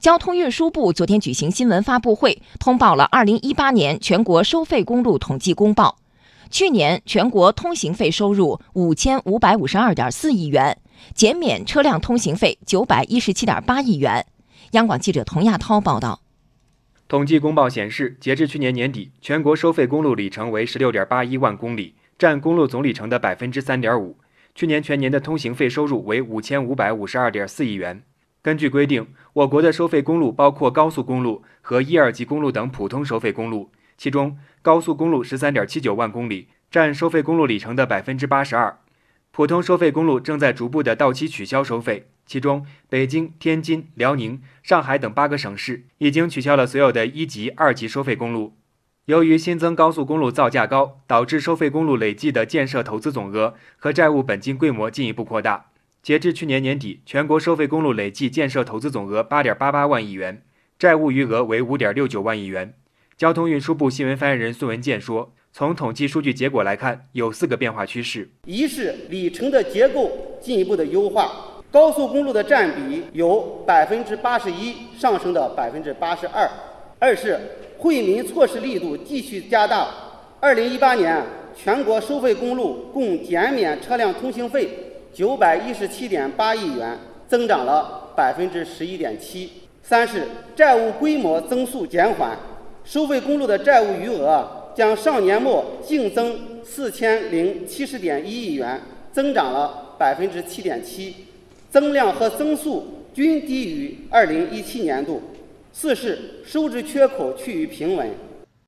交通运输部昨天举行新闻发布会，通报了2018年全国收费公路统计公报。去年全国通行费收入5552.4亿元，减免车辆通行费917.8亿元。央广记者童亚涛报道。统计公报显示，截至去年年底，全国收费公路里程为16.81万公里，占公路总里程的3.5%。去年全年的通行费收入为5552.4亿元。根据规定，我国的收费公路包括高速公路和一二级公路等普通收费公路，其中高速公路十三点七九万公里，占收费公路里程的百分之八十二；普通收费公路正在逐步的到期取消收费，其中北京、天津、辽宁、上海等八个省市已经取消了所有的一级、二级收费公路。由于新增高速公路造价高，导致收费公路累计的建设投资总额和债务本金规模进一步扩大。截至去年年底，全国收费公路累计建设投资总额八点八八万亿元，债务余额为五点六九万亿元。交通运输部新闻发言人孙文健说：“从统计数据结果来看，有四个变化趋势：一是里程的结构进一步的优化，高速公路的占比由百分之八十一上升到百分之八十二；二是惠民措施力度继续加大，二零一八年全国收费公路共减免车辆通行费。”九百一十七点八亿元，增长了百分之十一点七。三是债务规模增速减缓，收费公路的债务余额将上年末净增四千零七十点一亿元，增长了百分之七点七，增量和增速均低于二零一七年度。四是收支缺口趋于平稳。